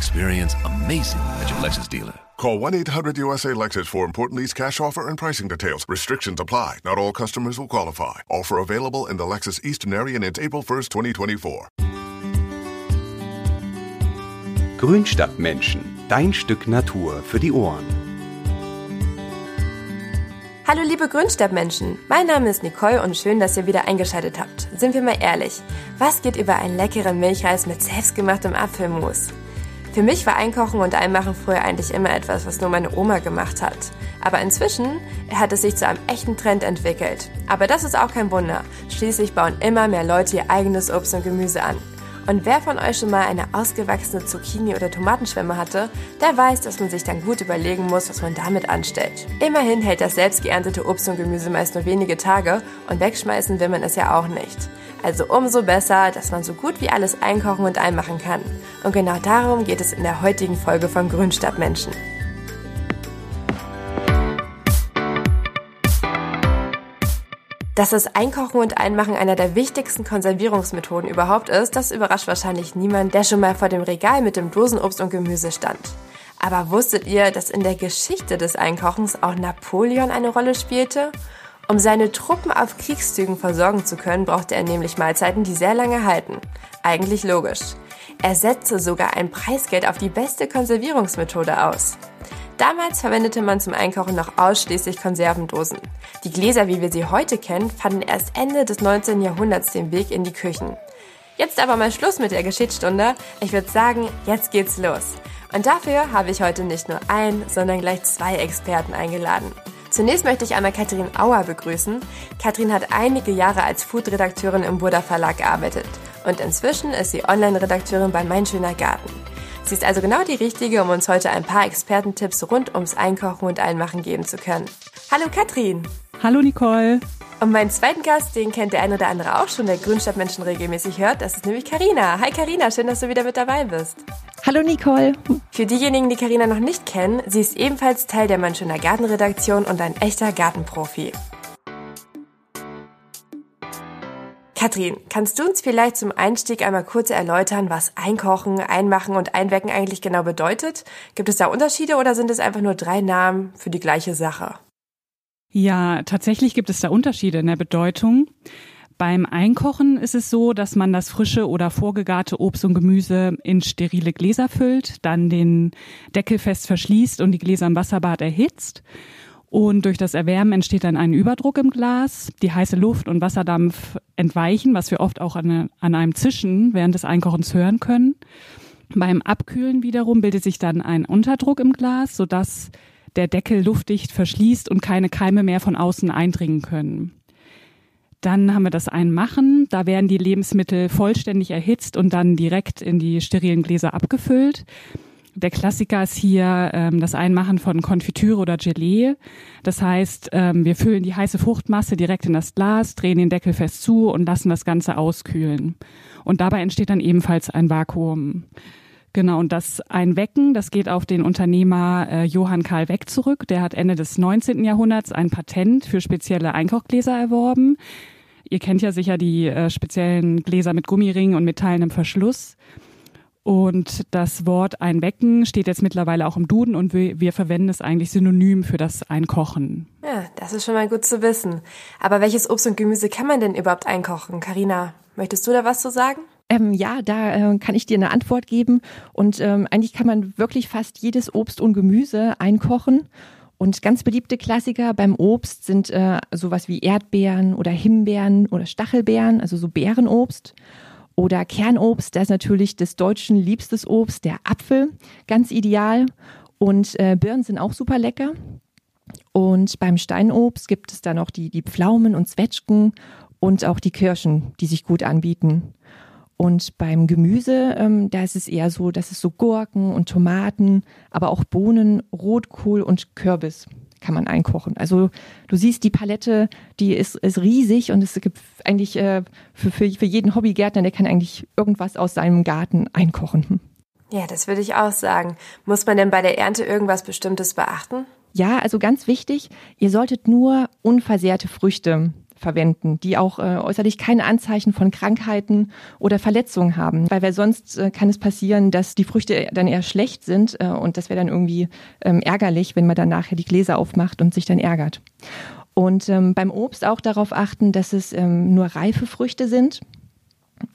Experience amazing at your Lexus dealer. Call 1-800-USA-LEXUS for important lease cash offer and pricing details. Restrictions apply. Not all customers will qualify. Offer available in the Lexus Eastern area and it's April 1st, 2024. Grünstadtmenschen. Dein Stück Natur für die Ohren. Hallo liebe Grünstadtmenschen, mein Name ist Nicole und schön, dass ihr wieder eingeschaltet habt. Sind wir mal ehrlich, was geht über einen leckeren Milchreis mit selbstgemachtem Apfelmus? Für mich war Einkochen und Einmachen früher eigentlich immer etwas, was nur meine Oma gemacht hat. Aber inzwischen hat es sich zu einem echten Trend entwickelt. Aber das ist auch kein Wunder. Schließlich bauen immer mehr Leute ihr eigenes Obst und Gemüse an. Und wer von euch schon mal eine ausgewachsene Zucchini- oder Tomatenschwemme hatte, der weiß, dass man sich dann gut überlegen muss, was man damit anstellt. Immerhin hält das selbst geerntete Obst und Gemüse meist nur wenige Tage und wegschmeißen will man es ja auch nicht. Also umso besser, dass man so gut wie alles einkochen und einmachen kann. Und genau darum geht es in der heutigen Folge von Grünstadtmenschen. Dass das Einkochen und Einmachen einer der wichtigsten Konservierungsmethoden überhaupt ist, das überrascht wahrscheinlich niemand, der schon mal vor dem Regal mit dem Dosenobst und Gemüse stand. Aber wusstet ihr, dass in der Geschichte des Einkochens auch Napoleon eine Rolle spielte? Um seine Truppen auf Kriegszügen versorgen zu können, brauchte er nämlich Mahlzeiten, die sehr lange halten. Eigentlich logisch. Er setzte sogar ein Preisgeld auf die beste Konservierungsmethode aus. Damals verwendete man zum Einkochen noch ausschließlich Konservendosen. Die Gläser, wie wir sie heute kennen, fanden erst Ende des 19. Jahrhunderts den Weg in die Küchen. Jetzt aber mal Schluss mit der Geschichtsstunde. Ich würde sagen, jetzt geht's los. Und dafür habe ich heute nicht nur ein, sondern gleich zwei Experten eingeladen. Zunächst möchte ich einmal Katrin Auer begrüßen. Katrin hat einige Jahre als Food-Redakteurin im Burda Verlag gearbeitet und inzwischen ist sie Online-Redakteurin bei Mein Schöner Garten. Sie ist also genau die Richtige, um uns heute ein paar Expertentipps rund ums Einkochen und Einmachen geben zu können. Hallo Katrin! Hallo Nicole! Und meinen zweiten Gast, den kennt der ein oder andere auch schon, der Grünstadtmenschen regelmäßig hört, das ist nämlich Karina. Hi Karina, schön, dass du wieder mit dabei bist. Hallo Nicole. Für diejenigen, die Karina noch nicht kennen, sie ist ebenfalls Teil der Mein Schöner Gartenredaktion und ein echter Gartenprofi. Katrin, kannst du uns vielleicht zum Einstieg einmal kurz erläutern, was Einkochen, Einmachen und Einwecken eigentlich genau bedeutet? Gibt es da Unterschiede oder sind es einfach nur drei Namen für die gleiche Sache? Ja, tatsächlich gibt es da Unterschiede in der Bedeutung. Beim Einkochen ist es so, dass man das frische oder vorgegarte Obst und Gemüse in sterile Gläser füllt, dann den Deckel fest verschließt und die Gläser im Wasserbad erhitzt. Und durch das Erwärmen entsteht dann ein Überdruck im Glas. Die heiße Luft und Wasserdampf entweichen, was wir oft auch an, an einem Zischen während des Einkochens hören können. Beim Abkühlen wiederum bildet sich dann ein Unterdruck im Glas, sodass der Deckel luftdicht verschließt und keine Keime mehr von außen eindringen können. Dann haben wir das Einmachen. Da werden die Lebensmittel vollständig erhitzt und dann direkt in die sterilen Gläser abgefüllt. Der Klassiker ist hier ähm, das Einmachen von Konfitüre oder Gelee. Das heißt, ähm, wir füllen die heiße Fruchtmasse direkt in das Glas, drehen den Deckel fest zu und lassen das Ganze auskühlen. Und dabei entsteht dann ebenfalls ein Vakuum. Genau, und das Einwecken, das geht auf den Unternehmer äh, Johann Karl Weck zurück. Der hat Ende des 19. Jahrhunderts ein Patent für spezielle Einkochgläser erworben. Ihr kennt ja sicher die äh, speziellen Gläser mit Gummiringen und metallnem Verschluss. Und das Wort Einwecken steht jetzt mittlerweile auch im Duden und wir, wir, verwenden es eigentlich synonym für das Einkochen. Ja, das ist schon mal gut zu wissen. Aber welches Obst und Gemüse kann man denn überhaupt einkochen? Karina, möchtest du da was zu sagen? Ähm, ja, da äh, kann ich dir eine Antwort geben. Und ähm, eigentlich kann man wirklich fast jedes Obst und Gemüse einkochen. Und ganz beliebte Klassiker beim Obst sind äh, sowas wie Erdbeeren oder Himbeeren oder Stachelbeeren, also so Beerenobst. Oder Kernobst, das ist natürlich des Deutschen liebstes Obst, der Apfel, ganz ideal. Und äh, Birnen sind auch super lecker. Und beim Steinobst gibt es dann noch die, die Pflaumen und Zwetschgen und auch die Kirschen, die sich gut anbieten. Und beim Gemüse, ähm, da ist es eher so, dass es so Gurken und Tomaten, aber auch Bohnen, Rotkohl und Kürbis kann man einkochen. Also du siehst, die Palette, die ist, ist riesig und es gibt eigentlich äh, für, für, für jeden Hobbygärtner, der kann eigentlich irgendwas aus seinem Garten einkochen. Ja, das würde ich auch sagen. Muss man denn bei der Ernte irgendwas Bestimmtes beachten? Ja, also ganz wichtig, ihr solltet nur unversehrte Früchte verwenden, die auch äh, äußerlich keine Anzeichen von Krankheiten oder Verletzungen haben. Weil, weil sonst äh, kann es passieren, dass die Früchte dann eher schlecht sind äh, und das wäre dann irgendwie ähm, ärgerlich, wenn man dann nachher die Gläser aufmacht und sich dann ärgert. Und ähm, beim Obst auch darauf achten, dass es ähm, nur reife Früchte sind.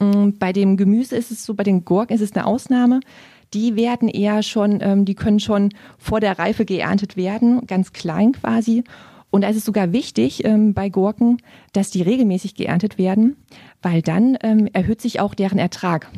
Ähm, bei dem Gemüse ist es so, bei den Gurken ist es eine Ausnahme. Die werden eher schon, die können schon vor der Reife geerntet werden, ganz klein quasi. Und da ist es sogar wichtig ähm, bei Gurken, dass die regelmäßig geerntet werden, weil dann ähm, erhöht sich auch deren Ertrag.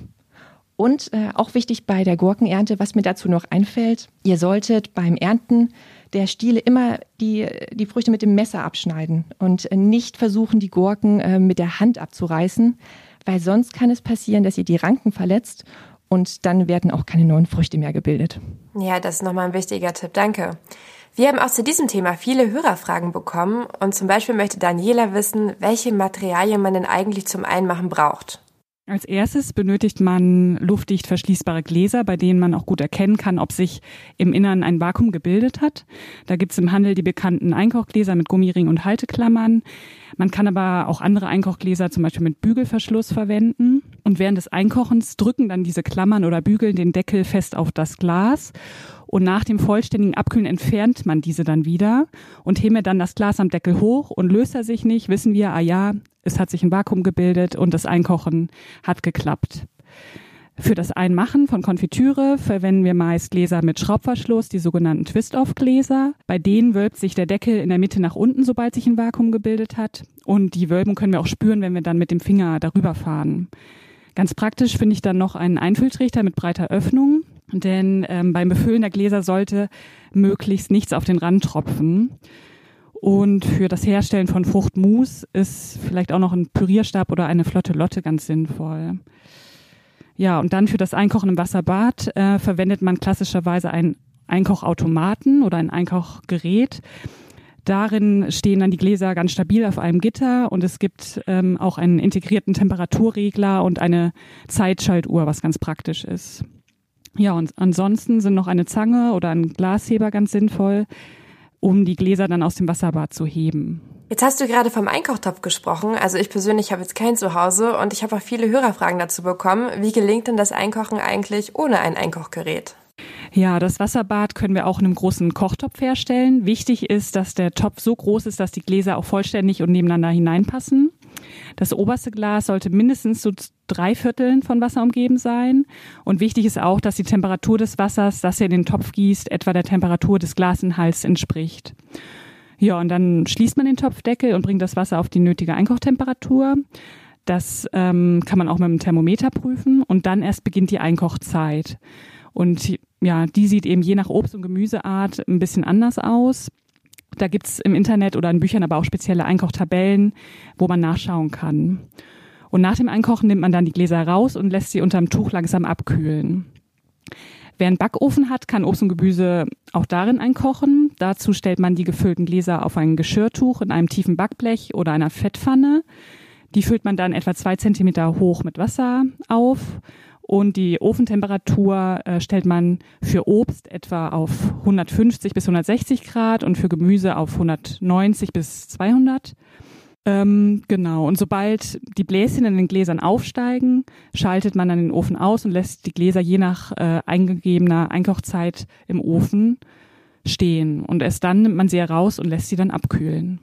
Und äh, auch wichtig bei der Gurkenernte, was mir dazu noch einfällt, ihr solltet beim Ernten der Stiele immer die, die Früchte mit dem Messer abschneiden und nicht versuchen, die Gurken äh, mit der Hand abzureißen, weil sonst kann es passieren, dass ihr die Ranken verletzt und dann werden auch keine neuen Früchte mehr gebildet. Ja, das ist nochmal ein wichtiger Tipp. Danke. Wir haben auch zu diesem Thema viele Hörerfragen bekommen und zum Beispiel möchte Daniela wissen, welche Materialien man denn eigentlich zum Einmachen braucht. Als erstes benötigt man luftdicht verschließbare Gläser, bei denen man auch gut erkennen kann, ob sich im Innern ein Vakuum gebildet hat. Da gibt es im Handel die bekannten Einkochgläser mit Gummiring und Halteklammern. Man kann aber auch andere Einkochgläser zum Beispiel mit Bügelverschluss verwenden. Und während des Einkochens drücken dann diese Klammern oder Bügel den Deckel fest auf das Glas. Und nach dem vollständigen Abkühlen entfernt man diese dann wieder und hebe dann das Glas am Deckel hoch und löst er sich nicht, wissen wir, ah ja, es hat sich ein Vakuum gebildet und das Einkochen hat geklappt. Für das Einmachen von Konfitüre verwenden wir meist Gläser mit Schraubverschluss, die sogenannten Twist-Off-Gläser. Bei denen wölbt sich der Deckel in der Mitte nach unten, sobald sich ein Vakuum gebildet hat. Und die Wölbung können wir auch spüren, wenn wir dann mit dem Finger darüber fahren. Ganz praktisch finde ich dann noch einen Einfülltrichter mit breiter Öffnung, denn ähm, beim Befüllen der Gläser sollte möglichst nichts auf den Rand tropfen. Und für das Herstellen von Fruchtmus ist vielleicht auch noch ein Pürierstab oder eine flotte Lotte ganz sinnvoll. Ja, und dann für das Einkochen im Wasserbad äh, verwendet man klassischerweise einen Einkochautomaten oder ein Einkochgerät. Darin stehen dann die Gläser ganz stabil auf einem Gitter und es gibt ähm, auch einen integrierten Temperaturregler und eine Zeitschaltuhr, was ganz praktisch ist. Ja, und ansonsten sind noch eine Zange oder ein Glasheber ganz sinnvoll um die Gläser dann aus dem Wasserbad zu heben. Jetzt hast du gerade vom Einkochtopf gesprochen. Also ich persönlich habe jetzt keinen zu Hause und ich habe auch viele Hörerfragen dazu bekommen. Wie gelingt denn das Einkochen eigentlich ohne ein Einkochgerät? Ja, das Wasserbad können wir auch in einem großen Kochtopf herstellen. Wichtig ist, dass der Topf so groß ist, dass die Gläser auch vollständig und nebeneinander hineinpassen. Das oberste Glas sollte mindestens zu drei Vierteln von Wasser umgeben sein. Und wichtig ist auch, dass die Temperatur des Wassers, das ihr in den Topf gießt, etwa der Temperatur des Glasinhalts entspricht. Ja, und dann schließt man den Topfdeckel und bringt das Wasser auf die nötige Einkochtemperatur. Das ähm, kann man auch mit einem Thermometer prüfen und dann erst beginnt die Einkochzeit. Und ja, die sieht eben je nach Obst- und Gemüseart ein bisschen anders aus. Da gibt's im Internet oder in Büchern aber auch spezielle Einkochtabellen, wo man nachschauen kann. Und nach dem Einkochen nimmt man dann die Gläser raus und lässt sie unterm Tuch langsam abkühlen. Wer einen Backofen hat, kann Obst und Gemüse auch darin einkochen. Dazu stellt man die gefüllten Gläser auf ein Geschirrtuch in einem tiefen Backblech oder einer Fettpfanne. Die füllt man dann etwa zwei Zentimeter hoch mit Wasser auf und die Ofentemperatur äh, stellt man für Obst etwa auf 150 bis 160 Grad und für Gemüse auf 190 bis 200. Ähm, genau. Und sobald die Bläschen in den Gläsern aufsteigen, schaltet man dann den Ofen aus und lässt die Gläser je nach äh, eingegebener Einkochzeit im Ofen stehen. Und erst dann nimmt man sie heraus und lässt sie dann abkühlen.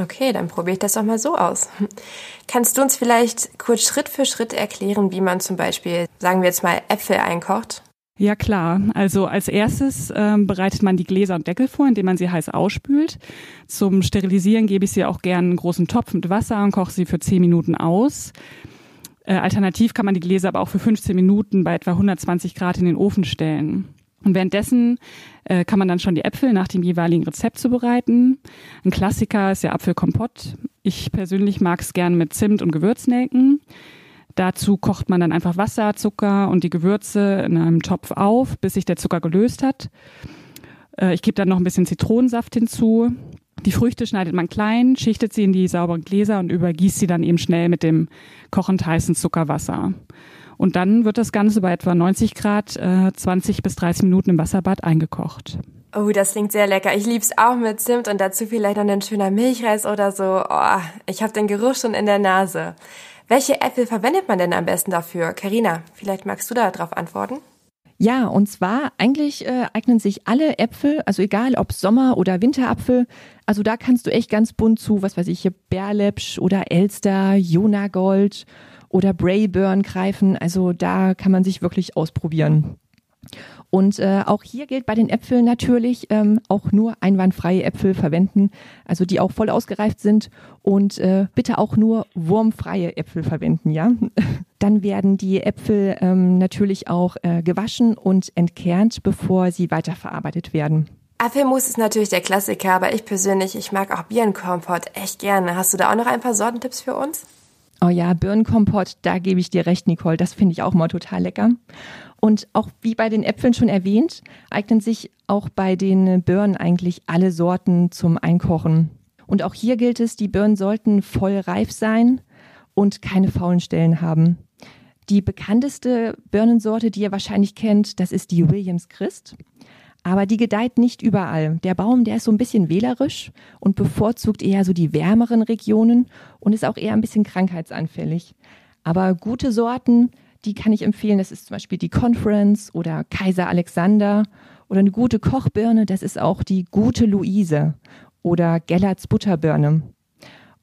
Okay, dann probiere ich das doch mal so aus. Kannst du uns vielleicht kurz Schritt für Schritt erklären, wie man zum Beispiel, sagen wir jetzt mal, Äpfel einkocht? Ja klar, also als erstes ähm, bereitet man die Gläser und Deckel vor, indem man sie heiß ausspült. Zum Sterilisieren gebe ich sie auch gerne einen großen Topf mit Wasser und koche sie für 10 Minuten aus. Äh, alternativ kann man die Gläser aber auch für 15 Minuten bei etwa 120 Grad in den Ofen stellen. Und währenddessen äh, kann man dann schon die Äpfel nach dem jeweiligen Rezept zubereiten. Ein Klassiker ist der Apfelkompott. Ich persönlich mag es gern mit Zimt und Gewürznelken. Dazu kocht man dann einfach Wasser, Zucker und die Gewürze in einem Topf auf, bis sich der Zucker gelöst hat. Äh, ich gebe dann noch ein bisschen Zitronensaft hinzu. Die Früchte schneidet man klein, schichtet sie in die sauberen Gläser und übergießt sie dann eben schnell mit dem kochend heißen Zuckerwasser. Und dann wird das Ganze bei etwa 90 Grad äh, 20 bis 30 Minuten im Wasserbad eingekocht. Oh, das klingt sehr lecker. Ich lieb's auch mit Zimt und dazu vielleicht noch ein schöner Milchreis oder so. Oh, ich habe den Geruch schon in der Nase. Welche Äpfel verwendet man denn am besten dafür? Karina, vielleicht magst du da drauf antworten? Ja, und zwar eigentlich äh, eignen sich alle Äpfel, also egal ob Sommer- oder Winterapfel, also da kannst du echt ganz bunt zu, was weiß ich, hier Bärlepsch oder Elster, Jonagold oder Brayburn greifen. Also da kann man sich wirklich ausprobieren. Und äh, auch hier gilt bei den Äpfeln natürlich ähm, auch nur einwandfreie Äpfel verwenden, also die auch voll ausgereift sind und äh, bitte auch nur wurmfreie Äpfel verwenden, ja. Dann werden die Äpfel ähm, natürlich auch äh, gewaschen und entkernt, bevor sie weiterverarbeitet werden. Apfelmus ist natürlich der Klassiker, aber ich persönlich, ich mag auch Birnenkompott echt gerne. Hast du da auch noch ein paar Sortentipps für uns? Oh ja, Birnenkompott, da gebe ich dir recht, Nicole. Das finde ich auch mal total lecker. Und auch wie bei den Äpfeln schon erwähnt, eignen sich auch bei den Birnen eigentlich alle Sorten zum Einkochen. Und auch hier gilt es, die Birnen sollten voll reif sein und keine faulen Stellen haben. Die bekannteste Birnensorte, die ihr wahrscheinlich kennt, das ist die Williams Christ. Aber die gedeiht nicht überall. Der Baum, der ist so ein bisschen wählerisch und bevorzugt eher so die wärmeren Regionen und ist auch eher ein bisschen krankheitsanfällig. Aber gute Sorten die kann ich empfehlen. Das ist zum Beispiel die Conference oder Kaiser Alexander oder eine gute Kochbirne. Das ist auch die gute Luise oder Gellerts Butterbirne.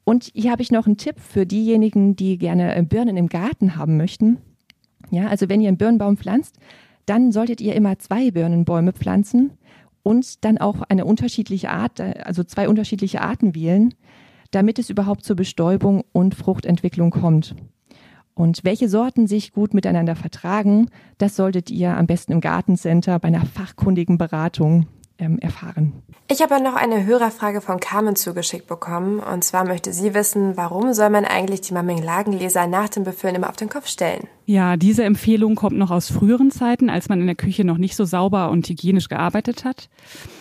Und hier habe ich noch einen Tipp für diejenigen, die gerne äh, Birnen im Garten haben möchten. Ja, also wenn ihr einen Birnenbaum pflanzt, dann solltet ihr immer zwei Birnenbäume pflanzen und dann auch eine unterschiedliche Art, äh, also zwei unterschiedliche Arten wählen, damit es überhaupt zur Bestäubung und Fruchtentwicklung kommt. Und welche Sorten sich gut miteinander vertragen, das solltet ihr am besten im Gartencenter bei einer fachkundigen Beratung ähm, erfahren. Ich habe noch eine Hörerfrage von Carmen zugeschickt bekommen. Und zwar möchte sie wissen, warum soll man eigentlich die Marmeladengläser nach dem Befüllen immer auf den Kopf stellen? Ja, diese Empfehlung kommt noch aus früheren Zeiten, als man in der Küche noch nicht so sauber und hygienisch gearbeitet hat.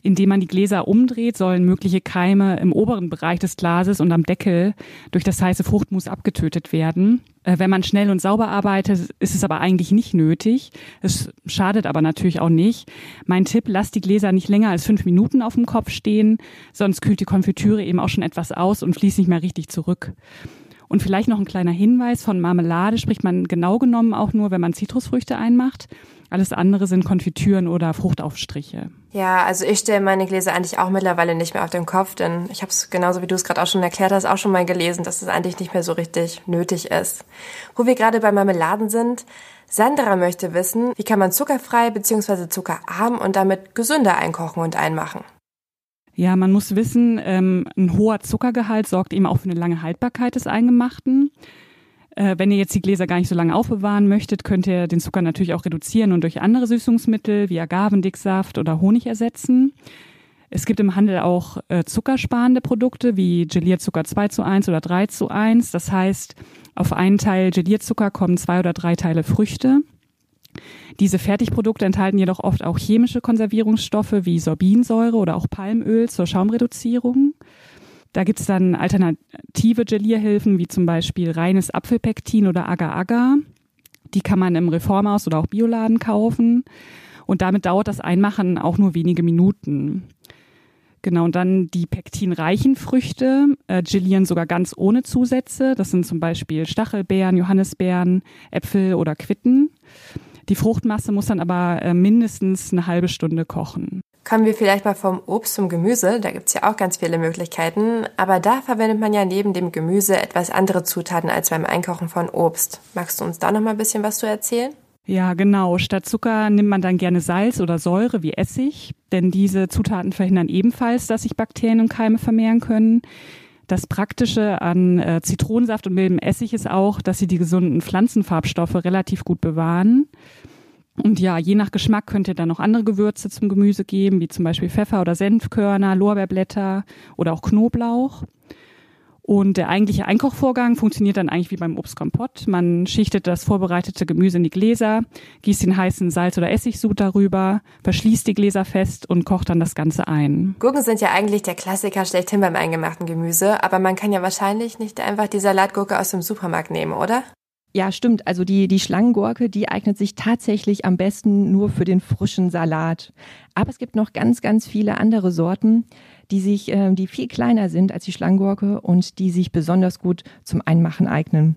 Indem man die Gläser umdreht, sollen mögliche Keime im oberen Bereich des Glases und am Deckel durch das heiße Fruchtmus abgetötet werden. Äh, wenn man schnell und sauber arbeitet, ist es aber eigentlich nicht nötig. Es schadet aber natürlich auch nicht. Mein Tipp, lasst die Gläser nicht länger als fünf Minuten auf dem Kopf stehen, sonst kühlt die Konfitüre eben auch schon etwas aus und fließt nicht mehr richtig zurück. Und vielleicht noch ein kleiner Hinweis, von Marmelade spricht man genau genommen auch nur, wenn man Zitrusfrüchte einmacht. Alles andere sind Konfitüren oder Fruchtaufstriche. Ja, also ich stelle meine Gläser eigentlich auch mittlerweile nicht mehr auf den Kopf, denn ich habe es genauso wie du es gerade auch schon erklärt hast, auch schon mal gelesen, dass es eigentlich nicht mehr so richtig nötig ist. Wo wir gerade bei Marmeladen sind, Sandra möchte wissen, wie kann man zuckerfrei bzw. zuckerarm und damit gesünder einkochen und einmachen. Ja, man muss wissen, ähm, ein hoher Zuckergehalt sorgt eben auch für eine lange Haltbarkeit des Eingemachten. Äh, wenn ihr jetzt die Gläser gar nicht so lange aufbewahren möchtet, könnt ihr den Zucker natürlich auch reduzieren und durch andere Süßungsmittel wie Agavendicksaft oder Honig ersetzen. Es gibt im Handel auch äh, zuckersparende Produkte wie Gelierzucker 2 zu 1 oder 3 zu 1. Das heißt, auf einen Teil Gelierzucker kommen zwei oder drei Teile Früchte. Diese Fertigprodukte enthalten jedoch oft auch chemische Konservierungsstoffe wie Sorbinsäure oder auch Palmöl zur Schaumreduzierung. Da gibt's dann alternative Gelierhilfen wie zum Beispiel reines Apfelpektin oder Agar-Agar. Die kann man im Reformhaus oder auch Bioladen kaufen. Und damit dauert das Einmachen auch nur wenige Minuten. Genau, und dann die pektinreichen Früchte, äh, gelieren sogar ganz ohne Zusätze. Das sind zum Beispiel Stachelbeeren, Johannisbeeren, Äpfel oder Quitten. Die Fruchtmasse muss dann aber äh, mindestens eine halbe Stunde kochen. Kommen wir vielleicht mal vom Obst zum Gemüse. Da gibt's ja auch ganz viele Möglichkeiten. Aber da verwendet man ja neben dem Gemüse etwas andere Zutaten als beim Einkochen von Obst. Magst du uns da noch mal ein bisschen was zu erzählen? Ja, genau. Statt Zucker nimmt man dann gerne Salz oder Säure wie Essig, denn diese Zutaten verhindern ebenfalls, dass sich Bakterien und Keime vermehren können. Das Praktische an äh, Zitronensaft und mildem Essig ist auch, dass sie die gesunden Pflanzenfarbstoffe relativ gut bewahren. Und ja, je nach Geschmack könnt ihr dann noch andere Gewürze zum Gemüse geben, wie zum Beispiel Pfeffer oder Senfkörner, Lorbeerblätter oder auch Knoblauch. Und der eigentliche Einkochvorgang funktioniert dann eigentlich wie beim Obstkompott. Man schichtet das vorbereitete Gemüse in die Gläser, gießt den heißen Salz- oder Essigsud darüber, verschließt die Gläser fest und kocht dann das Ganze ein. Gurken sind ja eigentlich der Klassiker schlechthin beim eingemachten Gemüse, aber man kann ja wahrscheinlich nicht einfach die Salatgurke aus dem Supermarkt nehmen, oder? Ja, stimmt. Also die, die Schlangengurke, die eignet sich tatsächlich am besten nur für den frischen Salat. Aber es gibt noch ganz, ganz viele andere Sorten, die sich, äh, die viel kleiner sind als die Schlangengurke und die sich besonders gut zum Einmachen eignen.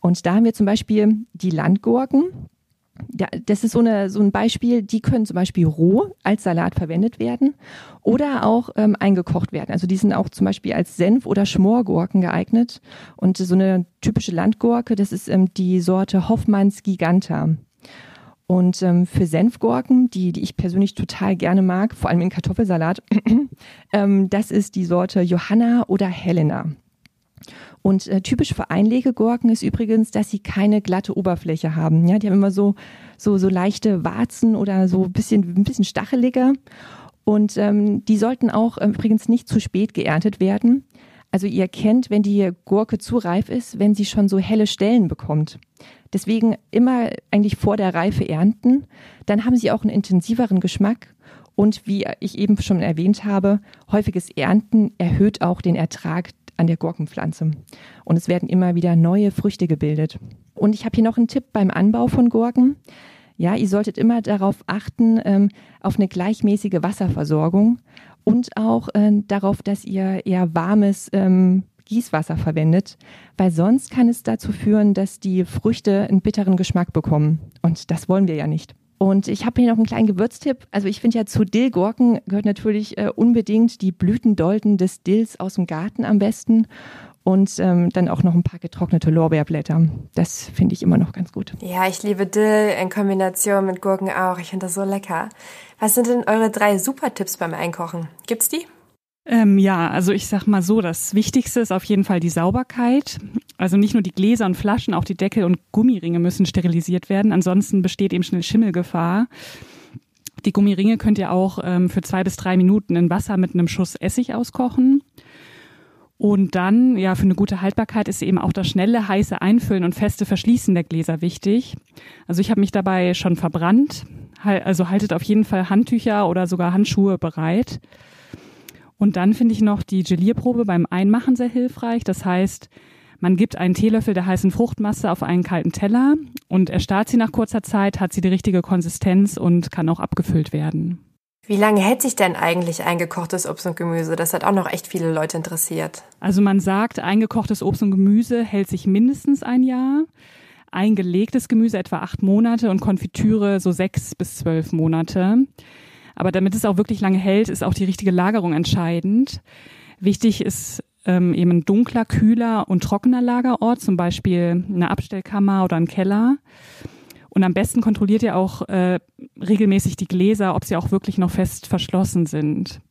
Und da haben wir zum Beispiel die Landgurken. Ja, das ist so, eine, so ein Beispiel, die können zum Beispiel roh als Salat verwendet werden oder auch ähm, eingekocht werden. Also die sind auch zum Beispiel als Senf- oder Schmorgurken geeignet. Und so eine typische Landgurke, das ist ähm, die Sorte Hoffmanns Giganta. Und ähm, für Senfgurken, die, die ich persönlich total gerne mag, vor allem in Kartoffelsalat, ähm, das ist die Sorte Johanna oder Helena. Und äh, typisch für Einlegegurken ist übrigens, dass sie keine glatte Oberfläche haben. Ja, die haben immer so, so, so leichte Warzen oder so ein bisschen, ein bisschen stacheliger. Und ähm, die sollten auch äh, übrigens nicht zu spät geerntet werden. Also ihr kennt, wenn die Gurke zu reif ist, wenn sie schon so helle Stellen bekommt. Deswegen immer eigentlich vor der Reife ernten. Dann haben sie auch einen intensiveren Geschmack. Und wie ich eben schon erwähnt habe, häufiges Ernten erhöht auch den Ertrag an der Gurkenpflanze. Und es werden immer wieder neue Früchte gebildet. Und ich habe hier noch einen Tipp beim Anbau von Gurken. Ja, ihr solltet immer darauf achten, ähm, auf eine gleichmäßige Wasserversorgung und auch äh, darauf, dass ihr eher warmes ähm, Gießwasser verwendet, weil sonst kann es dazu führen, dass die Früchte einen bitteren Geschmack bekommen. Und das wollen wir ja nicht. Und ich habe hier noch einen kleinen Gewürztipp. Also ich finde ja zu Dillgurken gehört natürlich äh, unbedingt die Blütendolden des Dills aus dem Garten am besten und ähm, dann auch noch ein paar getrocknete Lorbeerblätter. Das finde ich immer noch ganz gut. Ja, ich liebe Dill in Kombination mit Gurken auch. Ich finde das so lecker. Was sind denn eure drei Super-Tipps beim Einkochen? Gibt's die? Ähm, ja, also ich sag mal so, das Wichtigste ist auf jeden Fall die Sauberkeit. Also nicht nur die Gläser und Flaschen, auch die Deckel und Gummiringe müssen sterilisiert werden. Ansonsten besteht eben schnell Schimmelgefahr. Die Gummiringe könnt ihr auch ähm, für zwei bis drei Minuten in Wasser mit einem Schuss Essig auskochen. Und dann, ja, für eine gute Haltbarkeit ist eben auch das schnelle, heiße Einfüllen und feste Verschließen der Gläser wichtig. Also ich habe mich dabei schon verbrannt. Also haltet auf jeden Fall Handtücher oder sogar Handschuhe bereit. Und dann finde ich noch die Gelierprobe beim Einmachen sehr hilfreich. Das heißt, man gibt einen Teelöffel der heißen Fruchtmasse auf einen kalten Teller und erstarrt sie nach kurzer Zeit, hat sie die richtige Konsistenz und kann auch abgefüllt werden. Wie lange hält sich denn eigentlich eingekochtes Obst und Gemüse? Das hat auch noch echt viele Leute interessiert. Also man sagt, eingekochtes Obst und Gemüse hält sich mindestens ein Jahr, eingelegtes Gemüse etwa acht Monate und Konfitüre so sechs bis zwölf Monate. Aber damit es auch wirklich lange hält, ist auch die richtige Lagerung entscheidend. Wichtig ist ähm, eben ein dunkler, kühler und trockener Lagerort, zum Beispiel eine Abstellkammer oder ein Keller. Und am besten kontrolliert ihr auch äh, regelmäßig die Gläser, ob sie auch wirklich noch fest verschlossen sind.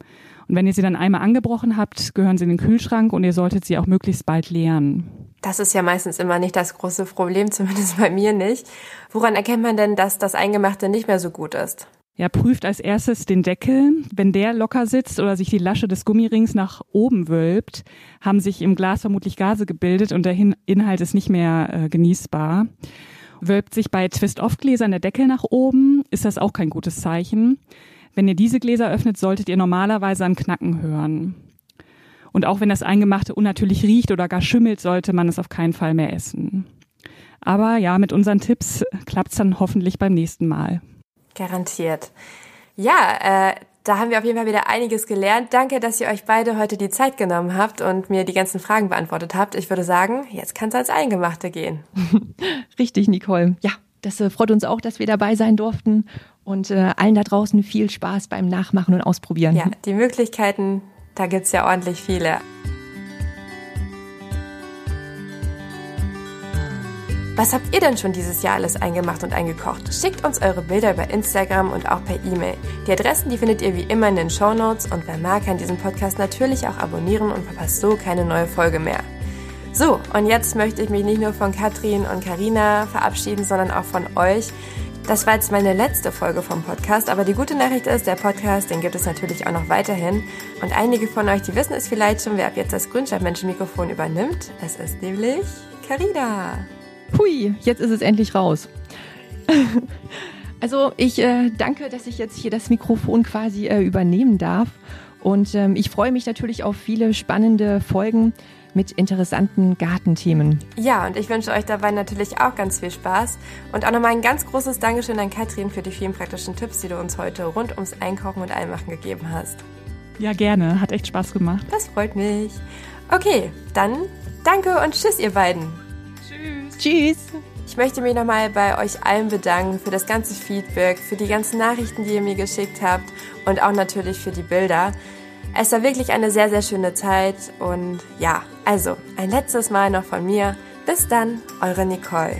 Und wenn ihr sie dann einmal angebrochen habt, gehören sie in den Kühlschrank und ihr solltet sie auch möglichst bald leeren. Das ist ja meistens immer nicht das große Problem, zumindest bei mir nicht. Woran erkennt man denn, dass das Eingemachte nicht mehr so gut ist? Ja, prüft als erstes den Deckel. Wenn der locker sitzt oder sich die Lasche des Gummirings nach oben wölbt, haben sich im Glas vermutlich Gase gebildet und der Inhalt ist nicht mehr äh, genießbar. Wölbt sich bei Twist-Off-Gläsern der Deckel nach oben, ist das auch kein gutes Zeichen. Wenn ihr diese Gläser öffnet, solltet ihr normalerweise ein Knacken hören. Und auch wenn das Eingemachte unnatürlich riecht oder gar schimmelt, sollte man es auf keinen Fall mehr essen. Aber ja, mit unseren Tipps klappt's dann hoffentlich beim nächsten Mal. Garantiert. Ja, äh, da haben wir auf jeden Fall wieder einiges gelernt. Danke, dass ihr euch beide heute die Zeit genommen habt und mir die ganzen Fragen beantwortet habt. Ich würde sagen, jetzt kann es als Eingemachte gehen. Richtig, Nicole. Ja, das äh, freut uns auch, dass wir dabei sein durften und äh, allen da draußen viel Spaß beim Nachmachen und Ausprobieren. Ja, die Möglichkeiten, da gibt's ja ordentlich viele. Was habt ihr denn schon dieses Jahr alles eingemacht und eingekocht? Schickt uns eure Bilder über Instagram und auch per E-Mail. Die Adressen, die findet ihr wie immer in den Show Notes und wer mag, kann diesen Podcast natürlich auch abonnieren und verpasst so keine neue Folge mehr. So, und jetzt möchte ich mich nicht nur von Katrin und Karina verabschieden, sondern auch von euch. Das war jetzt meine letzte Folge vom Podcast, aber die gute Nachricht ist, der Podcast, den gibt es natürlich auch noch weiterhin. Und einige von euch, die wissen es vielleicht schon, wer ab jetzt das Grünschreibmenschen-Mikrofon übernimmt. Es ist nämlich Carina. Hui, jetzt ist es endlich raus. also ich äh, danke, dass ich jetzt hier das Mikrofon quasi äh, übernehmen darf. Und ähm, ich freue mich natürlich auf viele spannende Folgen mit interessanten Gartenthemen. Ja, und ich wünsche euch dabei natürlich auch ganz viel Spaß. Und auch nochmal ein ganz großes Dankeschön an Katrin für die vielen praktischen Tipps, die du uns heute rund ums Einkaufen und Einmachen gegeben hast. Ja, gerne. Hat echt Spaß gemacht. Das freut mich. Okay, dann danke und tschüss, ihr beiden. Tschüss. Ich möchte mich nochmal bei euch allen bedanken für das ganze Feedback, für die ganzen Nachrichten, die ihr mir geschickt habt und auch natürlich für die Bilder. Es war wirklich eine sehr, sehr schöne Zeit und ja, also ein letztes Mal noch von mir. Bis dann, eure Nicole.